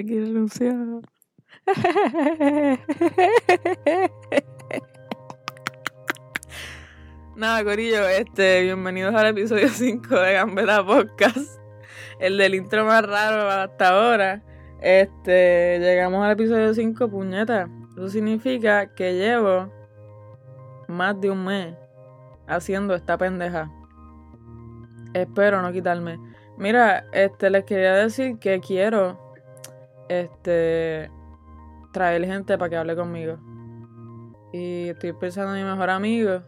Corillo. Ricky renunció. Nada, Corillo, este, bienvenidos al episodio 5 de Gambeta Podcast. El del intro más raro hasta ahora. Este, llegamos al episodio 5, puñeta. Eso significa que llevo más de un mes haciendo esta pendeja. Espero no quitarme. Mira, este, les quería decir que quiero, este, traer gente para que hable conmigo. Y estoy pensando en mi mejor amigo,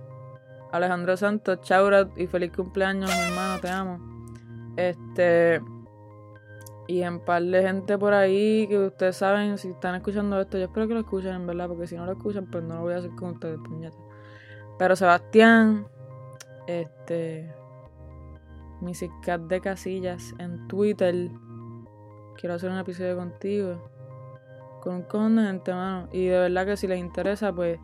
Alejandro Santos, Chaura y feliz cumpleaños, mi hermano, te amo. Este, y en par de gente por ahí que ustedes saben, si están escuchando esto, yo espero que lo escuchen, en verdad, porque si no lo escuchan, pues no lo voy a hacer con ustedes, puñeta. Pero Sebastián, este, mi Cat de Casillas en Twitter, quiero hacer un episodio contigo, con un cojón de gente, mano. Y de verdad que si les interesa, pues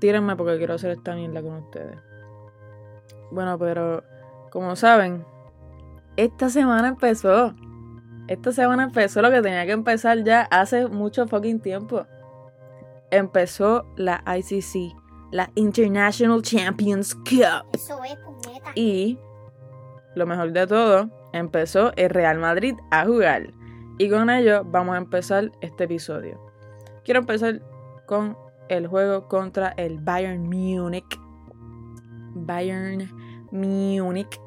tírenme porque quiero hacer esta mierda con ustedes. Bueno, pero como saben, esta semana empezó. Esta semana empezó lo que tenía que empezar ya hace mucho fucking tiempo. Empezó la ICC, la International Champions Cup. Eso es, puñeta. Y lo mejor de todo, empezó el Real Madrid a jugar. Y con ello vamos a empezar este episodio. Quiero empezar con el juego contra el Bayern Múnich. Bayern Múnich,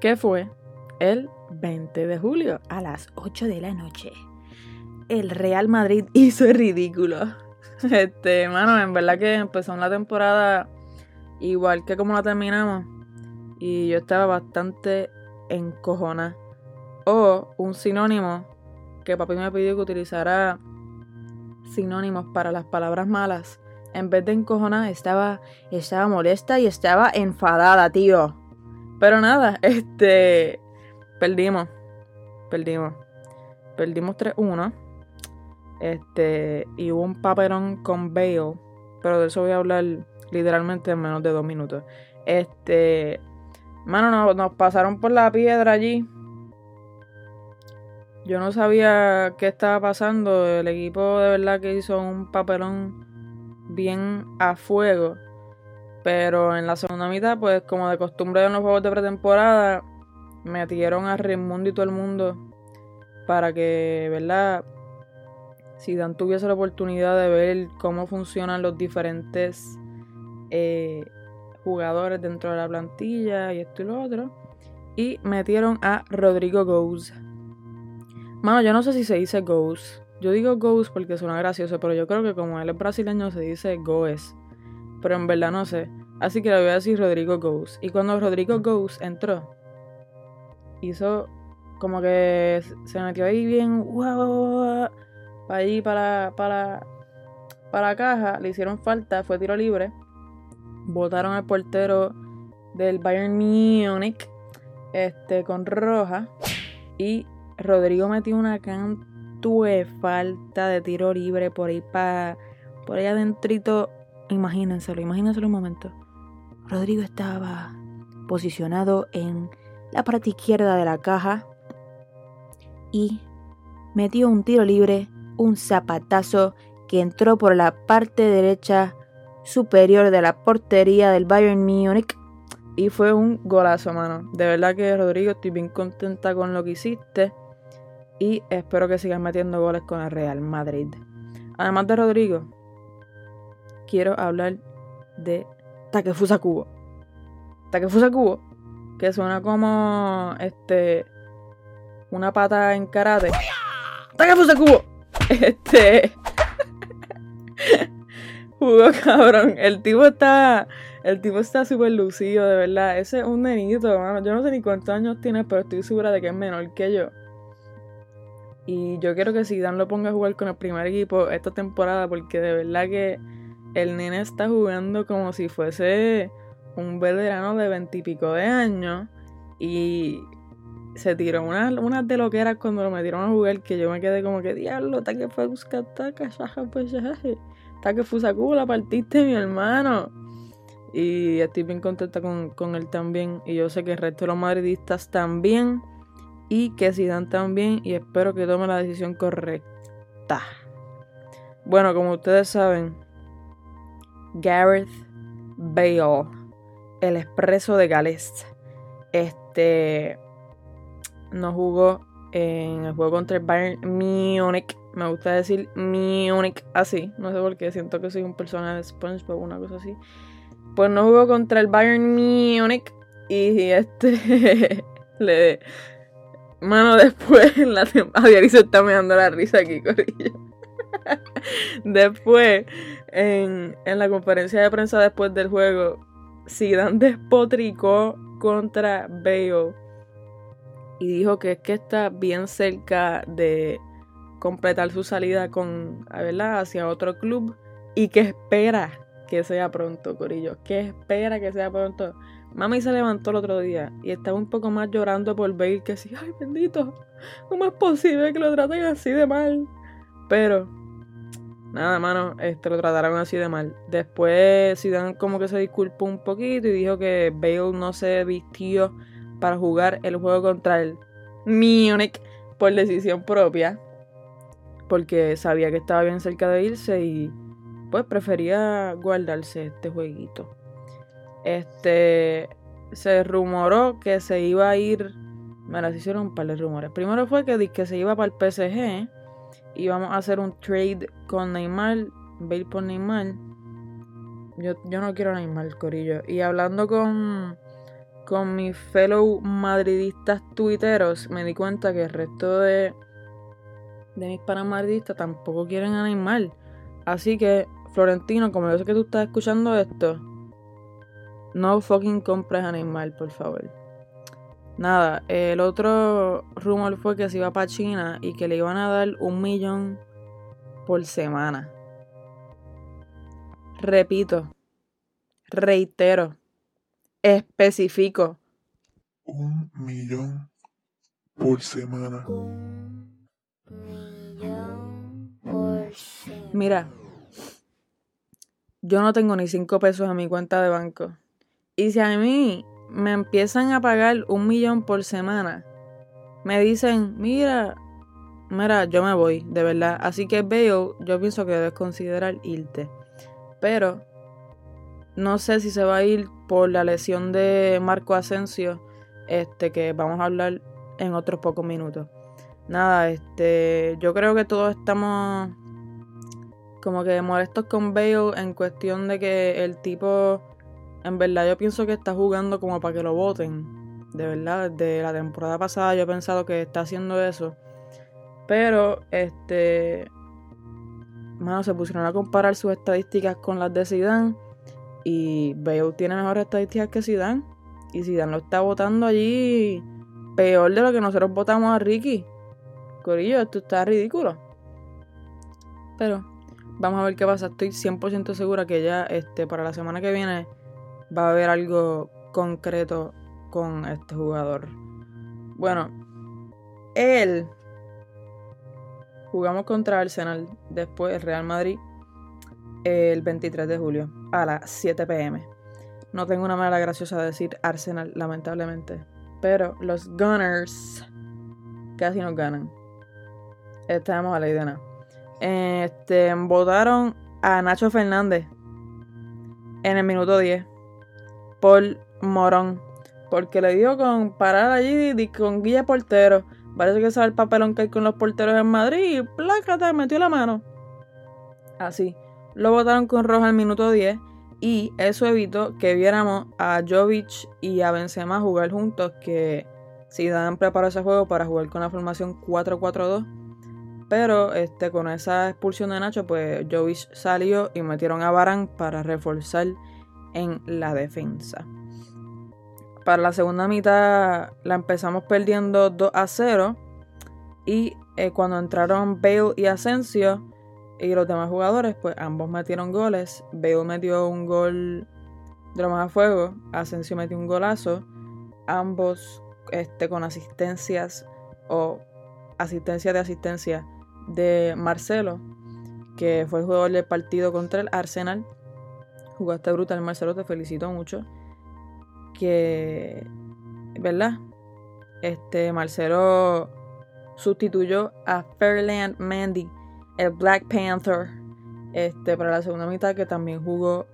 que fue el 20 de julio a las 8 de la noche. El Real Madrid hizo el ridículo. Este, mano, en verdad que empezó la temporada igual que como la terminamos. Y yo estaba bastante encojona. O un sinónimo que papi me pidió que utilizara sinónimos para las palabras malas. En vez de encojona, estaba, estaba molesta y estaba enfadada, tío. Pero nada, este. Perdimos. Perdimos. Perdimos 3-1. Este. Y hubo un papelón con Bale. Pero de eso voy a hablar literalmente en menos de dos minutos. Este. Mano, nos pasaron por la piedra allí. Yo no sabía qué estaba pasando. El equipo de verdad que hizo un papelón bien a fuego. Pero en la segunda mitad, pues como de costumbre en los juegos de pretemporada, metieron a Raimundo y todo el mundo para que, ¿verdad? Si Dan tuviese la oportunidad de ver cómo funcionan los diferentes eh, jugadores dentro de la plantilla y esto y lo otro. Y metieron a Rodrigo Goes. Mano, yo no sé si se dice Goes. Yo digo Goes porque suena gracioso, pero yo creo que como él es brasileño se dice Goes. Pero en verdad no sé. Así que le voy a decir Rodrigo Goes. Y cuando Rodrigo Goes entró, hizo como que se metió ahí bien, wow, para allí, para, para, para la caja, le hicieron falta, fue tiro libre, botaron al portero del Bayern Munich, este, con roja, y Rodrigo metió una canto de falta de tiro libre por ahí para, por ahí adentrito, imagínenselo, imagínenselo un momento. Rodrigo estaba posicionado en la parte izquierda de la caja y metió un tiro libre, un zapatazo que entró por la parte derecha superior de la portería del Bayern Múnich y fue un golazo, mano. De verdad que Rodrigo estoy bien contenta con lo que hiciste y espero que sigas metiendo goles con el Real Madrid. Además de Rodrigo, quiero hablar de Takefusa Kubo. Takefusa Kubo que suena como este una pata en karate. ¡Takefusa cubo! Este jugó cabrón. El tipo está el tipo está súper lucido, de verdad. Ese es un nenito, hermano. Yo no sé ni cuántos años tiene, pero estoy segura de que es menor que yo. Y yo quiero que Dan lo ponga a jugar con el primer equipo esta temporada, porque de verdad que el nene está jugando como si fuese un veterano de veintipico de años y se tiró unas una de lo que era cuando lo metieron a jugar que yo me quedé como que diablo, ta que fue buscar taca, pues ta que fue la partiste mi hermano. Y estoy bien contenta con, con él también. Y yo sé que el resto de los madridistas también. Y que Zidane también y espero que tome la decisión correcta. Bueno, como ustedes saben, Gareth Bale, el expreso de Gales, este no jugó en el juego contra el Bayern Munich. Me gusta decir Munich así, no sé por qué, siento que soy un personaje de SpongeBob una cosa así. Pues no jugó contra el Bayern Munich y este le Mano, después en la temporada. se está me dando la risa aquí, Corillo. después, en, en, la conferencia de prensa después del juego, Zidane despotricó contra Bale. Y dijo que es que está bien cerca de completar su salida con, ¿verdad? hacia otro club. Y que espera que sea pronto, Corillo. Que espera que sea pronto. Mami se levantó el otro día y estaba un poco más llorando por Bale que sí, ay bendito, ¿cómo es posible que lo traten así de mal? Pero, nada, mano, este, lo trataron así de mal. Después Zidane como que se disculpó un poquito y dijo que Bale no se vistió para jugar el juego contra el Munich por decisión propia. Porque sabía que estaba bien cerca de irse y pues prefería guardarse este jueguito. Este se rumoró que se iba a ir. Bueno, se hicieron un par de rumores. Primero fue que, que se iba para el PSG. Íbamos a hacer un trade con Neymar. Bale por Neymar. Yo, yo no quiero Neymar, Corillo. Y hablando con, con mis fellow madridistas tuiteros, me di cuenta que el resto de, de mis panas madridistas tampoco quieren a Neymar. Así que, Florentino, como yo sé que tú estás escuchando esto, no fucking compres animal, por favor. Nada, el otro rumor fue que se iba para China y que le iban a dar un millón por semana. Repito, reitero, especifico. Un millón por semana. Mira, yo no tengo ni cinco pesos en mi cuenta de banco. Y si a mí me empiezan a pagar un millón por semana, me dicen, mira, mira, yo me voy, de verdad. Así que veo, yo pienso que debes considerar irte. Pero no sé si se va a ir por la lesión de Marco Asensio, este, que vamos a hablar en otros pocos minutos. Nada, este, yo creo que todos estamos como que molestos con Bale en cuestión de que el tipo en verdad yo pienso que está jugando como para que lo voten. De verdad, desde la temporada pasada yo he pensado que está haciendo eso. Pero, este... Mano, se pusieron a comparar sus estadísticas con las de Zidane. Y Bale tiene mejores estadísticas que Zidane. Y Zidane lo está votando allí peor de lo que nosotros votamos a Ricky. Corillo, esto está ridículo. Pero vamos a ver qué pasa. Estoy 100% segura que ya este, para la semana que viene va a haber algo concreto con este jugador. Bueno, él jugamos contra Arsenal, después Real Madrid, el 23 de julio a las 7 pm. No tengo una manera graciosa de decir Arsenal, lamentablemente. Pero los Gunners casi nos ganan. Estamos a la idea. Este, votaron a Nacho Fernández en el minuto 10 por morón. Porque le dio con parar allí y con guía portero. Parece que sabe el papelón que hay con los porteros en Madrid y plácate, metió la mano. Así. Lo votaron con roja al minuto 10 y eso evitó que viéramos a Jovic y a Benzema jugar juntos que dan preparó ese juego para jugar con la formación 4-4-2. Pero este, con esa expulsión de Nacho, pues Jovic salió y metieron a Barán para reforzar en la defensa. Para la segunda mitad la empezamos perdiendo 2 a 0 y eh, cuando entraron Bale y Asensio y los demás jugadores, pues ambos metieron goles. Bale metió un gol de lo más a fuego, Asensio metió un golazo, ambos este, con asistencias o asistencia de asistencia de Marcelo, que fue el jugador del partido contra el Arsenal. Jugaste brutal, Marcelo, te felicito mucho. Que, ¿verdad? este Marcelo sustituyó a Fairland Mandy, el Black Panther, este, para la segunda mitad, que también jugó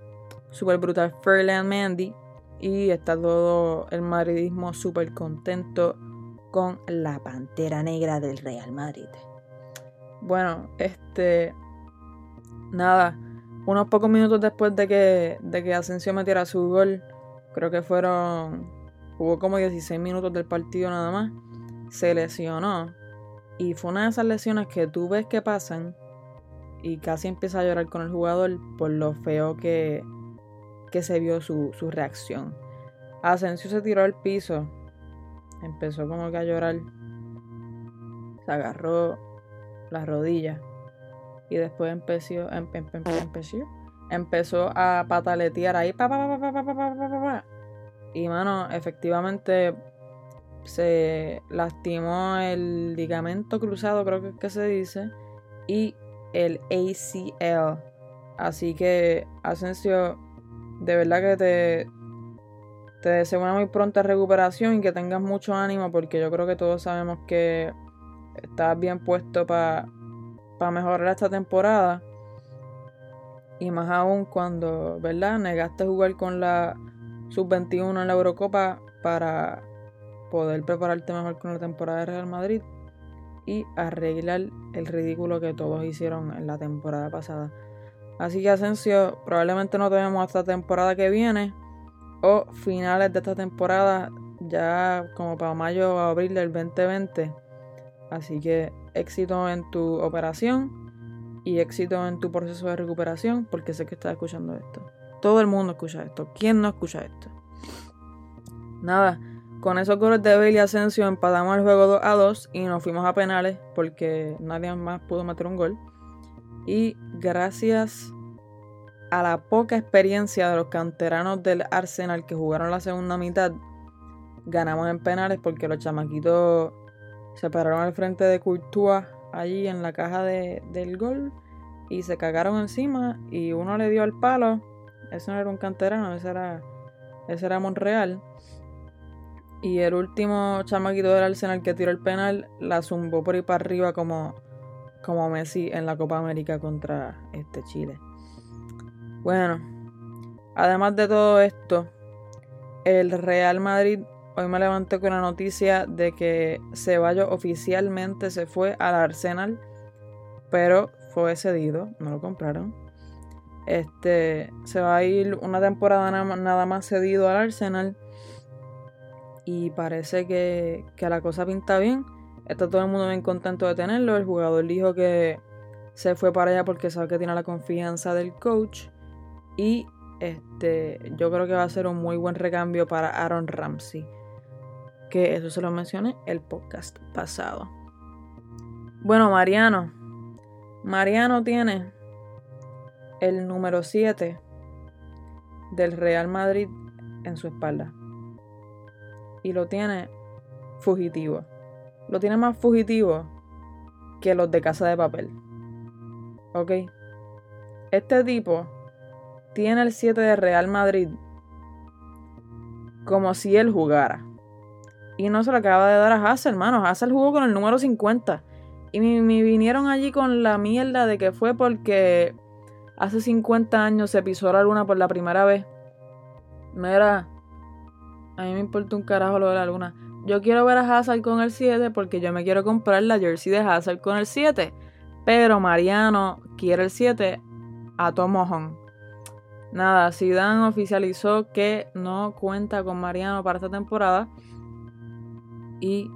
super brutal Fairland Mandy. Y está todo el madridismo súper contento con la pantera negra del Real Madrid. Bueno, este. Nada. Unos pocos minutos después de que, de que Asensio metiera su gol, creo que fueron. Jugó como 16 minutos del partido nada más. Se lesionó. Y fue una de esas lesiones que tú ves que pasan y casi empieza a llorar con el jugador por lo feo que, que se vio su, su reacción. Asensio se tiró al piso, empezó como que a llorar, se agarró las rodillas y después empezó, empezó, empezó a pataletear ahí, y mano, efectivamente se lastimó el ligamento cruzado, creo que es que se dice, y el ACL. Así que, Asensio, de verdad que te, te deseo una muy pronta recuperación y que tengas mucho ánimo porque yo creo que todos sabemos que estás bien puesto para mejorar esta temporada. Y más aún cuando, ¿verdad? Negaste jugar con la sub-21 en la Eurocopa para poder prepararte mejor con la temporada de Real Madrid y arreglar el ridículo que todos hicieron en la temporada pasada. Así que Asensio, probablemente no tenemos hasta temporada que viene o finales de esta temporada, ya como para mayo o abril del 2020. Así que éxito en tu operación y éxito en tu proceso de recuperación, porque sé que estás escuchando esto. Todo el mundo escucha esto. ¿Quién no escucha esto? Nada, con esos goles de Bale y Asensio empatamos el juego 2 a 2 y nos fuimos a penales porque nadie más pudo meter un gol. Y gracias a la poca experiencia de los canteranos del Arsenal que jugaron la segunda mitad, ganamos en penales porque los chamaquitos se pararon al frente de Courtois allí en la caja del gol y se cagaron encima y uno le dio al palo. Ese no era un canterano, ese era, ese era Monreal. Y el último chamaquito del Arsenal que tiró el penal la zumbó por ahí para arriba como, como Messi en la Copa América contra este Chile. Bueno, además de todo esto, el Real Madrid hoy me levanté con la noticia de que Ceballos oficialmente se fue al Arsenal, pero fue cedido, no lo compraron. Este se va a ir una temporada nada más cedido al Arsenal y parece que, la cosa pinta bien. Está todo el mundo bien contento de tenerlo. El jugador dijo que se fue para allá porque sabe que tiene la confianza del coach. Y este, yo creo que va a ser un muy buen recambio para Aaron Ramsey. Que eso se lo mencioné el podcast pasado. Bueno, Mariano. Mariano tiene el número 7 del Real Madrid en su espalda y lo tiene fugitivo. Lo tiene más fugitivo que los de Casa de Papel. ¿Ok? Este tipo tiene el 7 de Real Madrid como si él jugara. Y no se lo acaba de dar a Hassel, hermano. Hassel jugó con el número 50. Y me, vinieron allí con la mierda de que fue porque hace 50 años se pisó la luna por la primera vez. Era a mí me importa un carajo lo de la luna. Yo quiero ver a Hazard con el 7 porque yo me quiero comprar la jersey de Hazard con el 7. Pero Mariano quiere el 7 a Tom Nada, Zidane oficializó que no cuenta con Mariano para esta temporada. Y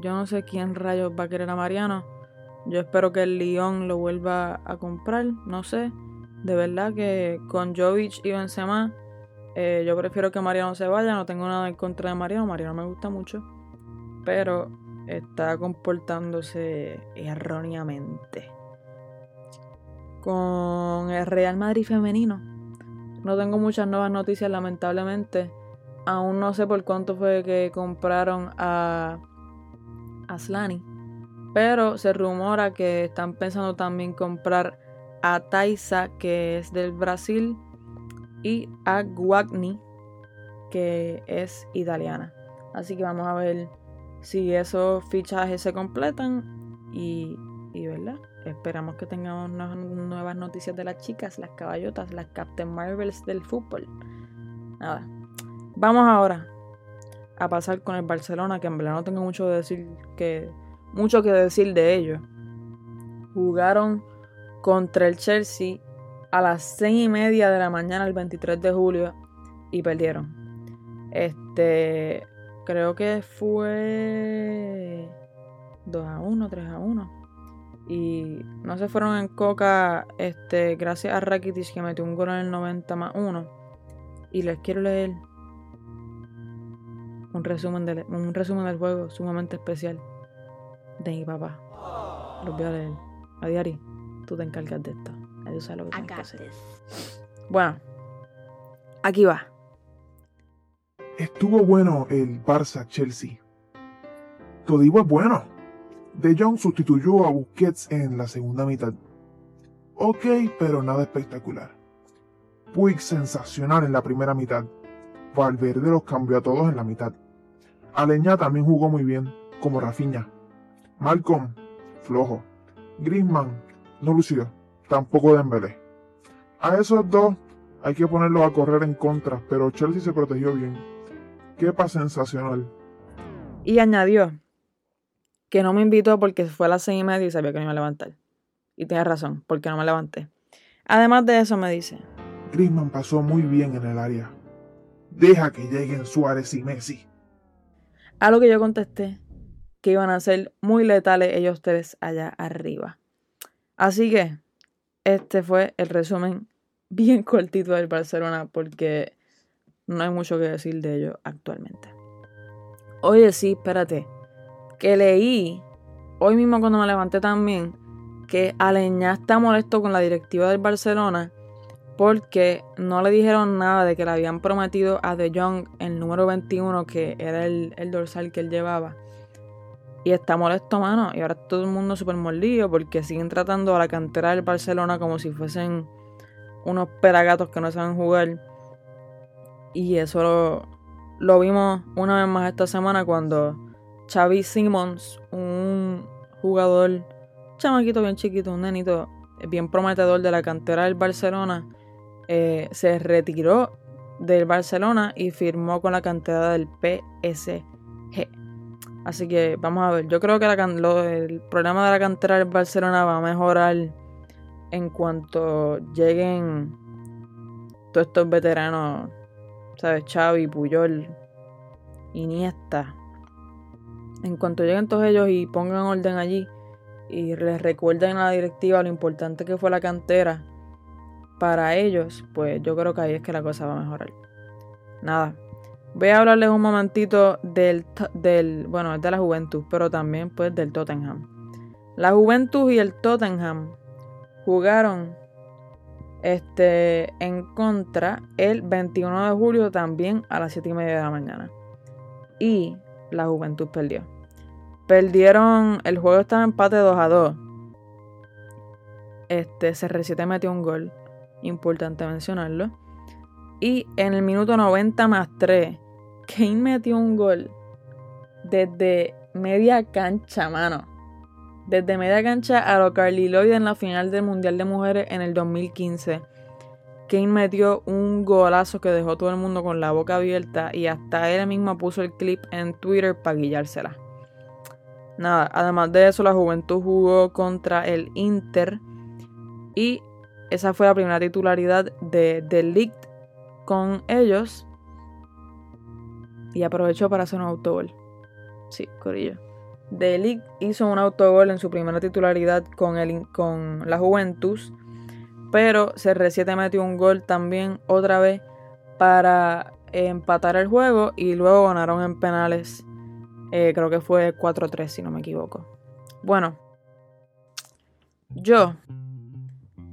yo no sé quién rayos va a querer a Mariano. Yo espero que el Lyon lo vuelva a comprar. No sé. De verdad que con Jovic y Benzema eh, yo prefiero que Mariano se vaya, no tengo nada en contra de Mariano, Mariano me gusta mucho, pero está comportándose erróneamente. Con el Real Madrid femenino, no tengo muchas nuevas noticias lamentablemente. Aún no sé por cuánto fue que compraron a Aslani, pero se rumora que están pensando también comprar a Taisa, que es del Brasil y a Guagni, que es italiana. Así que vamos a ver si esos fichajes se completan y, y ¿verdad? Esperamos que tengamos nuevas noticias de las chicas, las caballotas, las Captain Marvels del fútbol. Nada. Vamos ahora a pasar con el Barcelona, que en verdad no tengo mucho que decir que mucho que decir de ellos. Jugaron contra el Chelsea a las 6 y media de la mañana el 23 de julio y perdieron. Este, creo que fue 2 a 1, 3 a 1. Y no se fueron en coca este, gracias a Rakitic que metió un gol en el 90 más 1. Y les quiero leer un resumen, del, un resumen del juego sumamente especial de mi papá. Los voy a leer. A diario, tú te encargas de esto. Adiós a lo que que hacer. Bueno, aquí va. Estuvo bueno el Barça Chelsea. Todibo es bueno. De Jong sustituyó a Busquets en la segunda mitad. Ok, pero nada espectacular. Puig sensacional en la primera mitad. Valverde los cambió a todos en la mitad. Aleña también jugó muy bien, como Rafinha. Malcolm, flojo. Griezmann, no lució, tampoco Dembélé. A esos dos hay que ponerlos a correr en contra, pero Chelsea se protegió bien. Quepa sensacional. Y añadió que no me invitó porque fue a las seis y media y sabía que me iba a levantar. Y tiene razón, porque no me levanté. Además de eso me dice. Griezmann pasó muy bien en el área. Deja que lleguen Suárez y Messi. A lo que yo contesté que iban a ser muy letales ellos tres allá arriba. Así que este fue el resumen bien cortito del Barcelona porque no hay mucho que decir de ellos actualmente. Oye, sí, espérate. Que leí hoy mismo cuando me levanté también que Aleñá está molesto con la directiva del Barcelona porque no le dijeron nada de que le habían prometido a De Jong el número 21 que era el, el dorsal que él llevaba. Y está molesto, mano. Y ahora todo el mundo súper mordido porque siguen tratando a la cantera del Barcelona como si fuesen unos peragatos que no saben jugar. Y eso lo, vimos una vez más esta semana cuando Xavi Simons, un jugador chamaquito bien chiquito, un nenito bien prometedor de la cantera del Barcelona, eh, se retiró del Barcelona y firmó con la cantera del PSG. Así que vamos a ver, yo creo que el problema de la cantera del Barcelona va a mejorar en cuanto lleguen todos estos veteranos ¿sabes? Xavi, Puyol, Iniesta. En cuanto lleguen todos ellos y pongan orden allí y les recuerden a la directiva lo importante que fue la cantera para ellos, pues yo creo que ahí es que la cosa va a mejorar. Nada. Voy a hablarles un momentito del, del bueno, de la Juventud, pero también pues del Tottenham. La Juventud y el Tottenham jugaron este, en contra el 21 de julio también a las 7 y media de la mañana. Y la Juventud perdió. Perdieron, el juego estaba en empate 2 a 2. Este, CR7 metió un gol, importante mencionarlo. Y en el minuto 90 más 3, Kane metió un gol desde media cancha, mano. Desde media cancha a lo Carly Lloyd en la final del Mundial de Mujeres en el 2015. Kane metió un golazo que dejó todo el mundo con la boca abierta y hasta él mismo puso el clip en Twitter para guillársela. Nada, además de eso, la Juventud jugó contra el Inter y esa fue la primera titularidad de The con ellos y aprovechó para hacer un autogol. Sí, Corillo. Delic hizo un autogol en su primera titularidad con, el, con la Juventus, pero CR7 metió un gol también otra vez para empatar el juego y luego ganaron en penales. Eh, creo que fue 4-3 si no me equivoco. Bueno, yo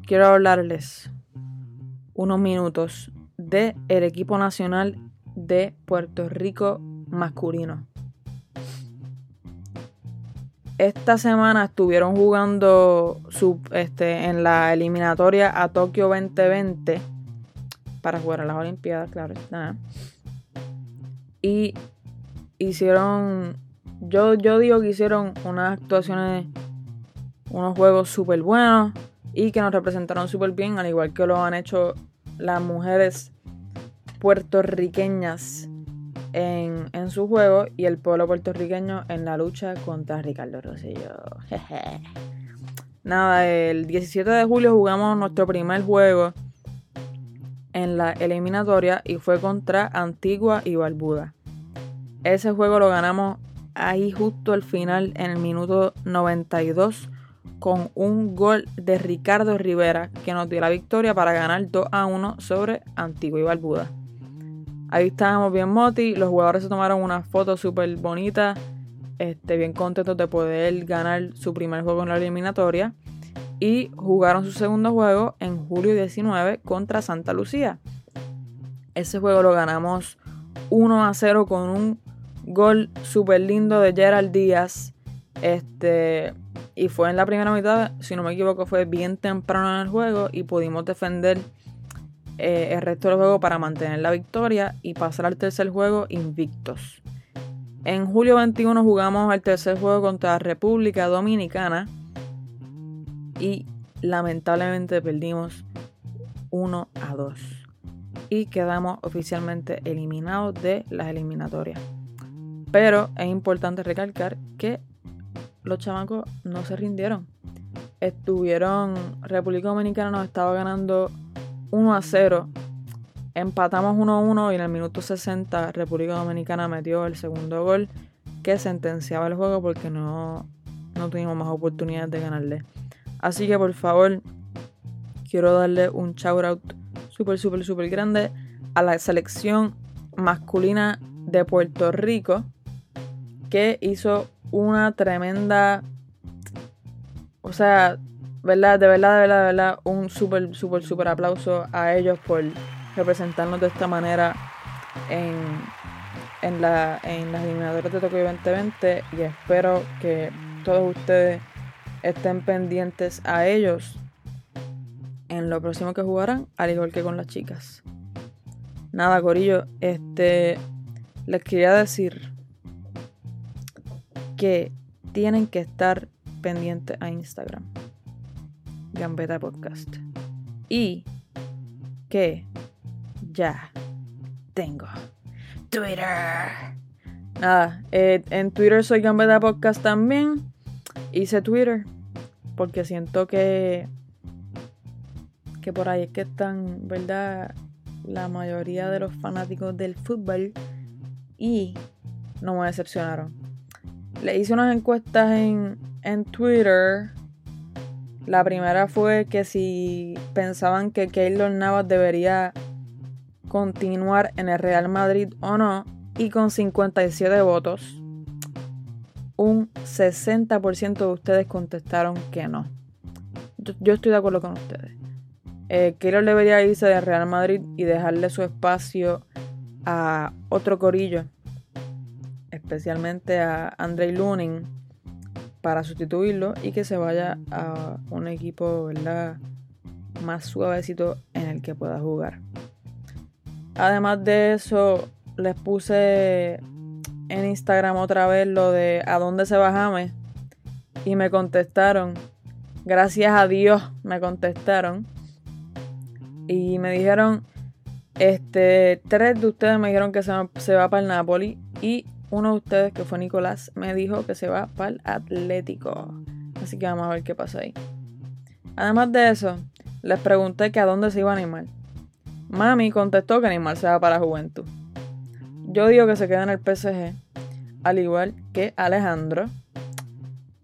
quiero hablarles unos minutos de el equipo nacional de Puerto Rico masculino. Esta semana estuvieron jugando este, en la eliminatoria a Tokio 2020 para jugar a las Olimpiadas, claro. Y hicieron yo, yo digo que hicieron unas actuaciones, unos juegos súper buenos y que nos representaron súper bien, al igual que lo han hecho las mujeres puertorriqueñas en, en su juego y el pueblo puertorriqueño en la lucha contra Ricardo Rosselló. Nada, el 17 de julio jugamos nuestro primer juego en la eliminatoria y fue contra Antigua y Barbuda. Ese juego lo ganamos ahí justo al final en el minuto 92 con un gol de Ricardo Rivera que nos dio la victoria para ganar 2 a 1 sobre Antigua y Barbuda. Ahí estábamos bien moti, los jugadores se tomaron una foto súper bonita, este, bien contentos de poder ganar su primer juego en la eliminatoria y jugaron su segundo juego en julio 19 contra Santa Lucía. Ese juego lo ganamos 1 a 0 con un gol súper lindo de Gerald Díaz. Este, y fue en la primera mitad, si no me equivoco, fue bien temprano en el juego y pudimos defender eh, el resto del juego para mantener la victoria y pasar al tercer juego invictos. En julio 21 jugamos el tercer juego contra República Dominicana y lamentablemente perdimos 1 a 2 y quedamos oficialmente eliminados de las eliminatorias. Pero es importante recalcar que los chamacos no se rindieron. Estuvieron, República Dominicana nos estaba ganando 1 a 0. Empatamos 1 a 1 y en el minuto 60 República Dominicana metió el segundo gol que sentenciaba el juego porque no, no tuvimos más oportunidades de ganarle. Así que por favor, quiero darle un shout out súper, súper, súper grande a la selección masculina de Puerto Rico que hizo una tremenda. O sea, ¿verdad? De verdad, de verdad, de verdad, un súper, súper, súper aplauso a ellos por representarnos de esta manera en, en, la, en las eliminatorias de Tokio 2020 y espero que todos ustedes estén pendientes a ellos en lo próximo que jugarán, al igual que con las chicas. Nada, Corillo, este les quería decir que tienen que estar pendientes a Instagram. Gambeta Podcast. Y que ya tengo Twitter. Nada, eh, en Twitter soy Gambeta Podcast también. Hice Twitter porque siento que que por ahí es que están, ¿verdad? La mayoría de los fanáticos del fútbol y no me decepcionaron. Le hice unas encuestas en, en Twitter la primera fue que si pensaban que Keylor Navas debería continuar en el Real Madrid o no, y con 57 votos, un 60% de ustedes contestaron que no. Yo, estoy de acuerdo con ustedes. Eh, Keylor debería irse del Real Madrid y dejarle su espacio a otro corillo, especialmente a Andrei Lunin para sustituirlo y que se vaya a un equipo ¿verdad? más suavecito en el que pueda jugar. Además de eso, les puse en Instagram otra vez lo de a dónde se va y me contestaron. Gracias a Dios me contestaron y me dijeron este tres de ustedes me dijeron que se se va para el Napoli y uno de ustedes, que fue Nicolás, me dijo que se va para el Atlético. Así que vamos a ver qué pasa ahí. Además de eso, les pregunté que a dónde se iba a animar. Mami contestó que animal se va para la juventud. Yo digo que se queda en el PSG, al igual que Alejandro.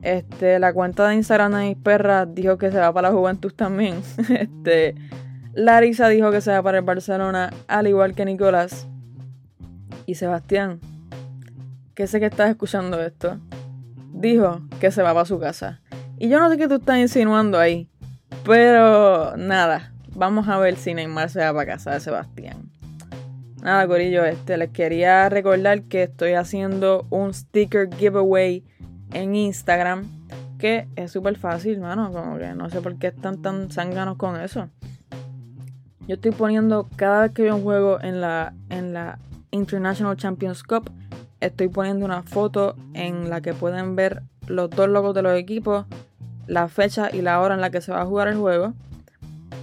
Este, la cuenta de Instagram de mis perras dijo que se va para la juventud también. Este, Larisa dijo que se va para el Barcelona, al igual que Nicolás. Y Sebastián que sé que estás escuchando esto, dijo que se va para su casa. Y yo no sé qué tú estás insinuando ahí, pero nada, vamos a ver si Neymar se va para casa de Sebastián. Nada, Corillo, este, les quería recordar que estoy haciendo un sticker giveaway en Instagram, que es súper fácil, mano, como que no sé por qué están tan zánganos con eso. Yo estoy poniendo cada vez que veo un juego en la, en la International Champions Cup, estoy poniendo una foto en la que pueden ver los dos logos de los equipos, la fecha y la hora en la que se va a jugar el juego.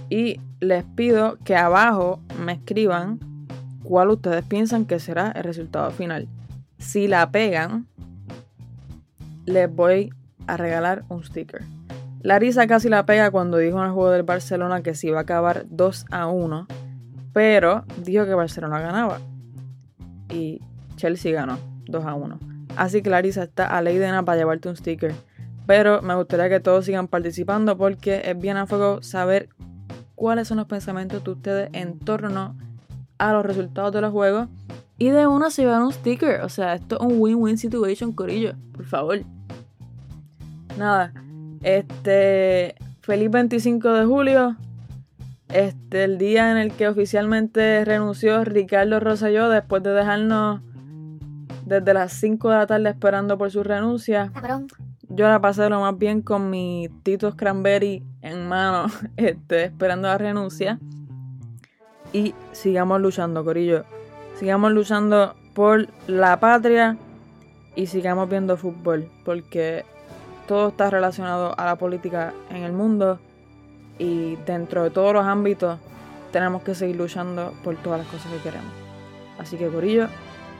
Y les pido que abajo me escriban cuál ustedes piensan que será el resultado final. Si la pegan, les voy a regalar un sticker. Larisa casi la pega cuando dijo en el juego del Barcelona que se iba a acabar 2 a 1, pero dijo que Barcelona ganaba. Y Chelsea ganó 2 a 1. Así que Larisa está a ley de nada para llevarte un sticker. Pero me gustaría que todos sigan participando porque es bien a fuego saber cuáles son los pensamientos de ustedes en torno a los resultados de los juegos. Y de uno se llevan un sticker. O sea, esto es un win-win situation, Corillo. Por favor. Nada. Este. Feliz 25 de julio. Este, el día en el que oficialmente renunció Ricardo Rosselló después de dejarnos desde las 5 de la tarde esperando por su renuncia. Yo la pasé lo más bien con mi Tito Cranberry en mano, este, esperando la renuncia. Y sigamos luchando, Corillo. Sigamos luchando por la patria y sigamos viendo fútbol, porque todo está relacionado a la política en el mundo y dentro de todos los ámbitos tenemos que seguir luchando por todas las cosas que queremos. Así que Corillo,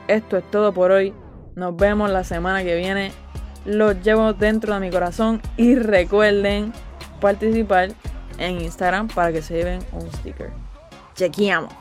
esto es todo por hoy. Nos vemos la semana que viene. Los llevo dentro de mi corazón y recuerden participar en Instagram para que se lleven un sticker. Chequeamos.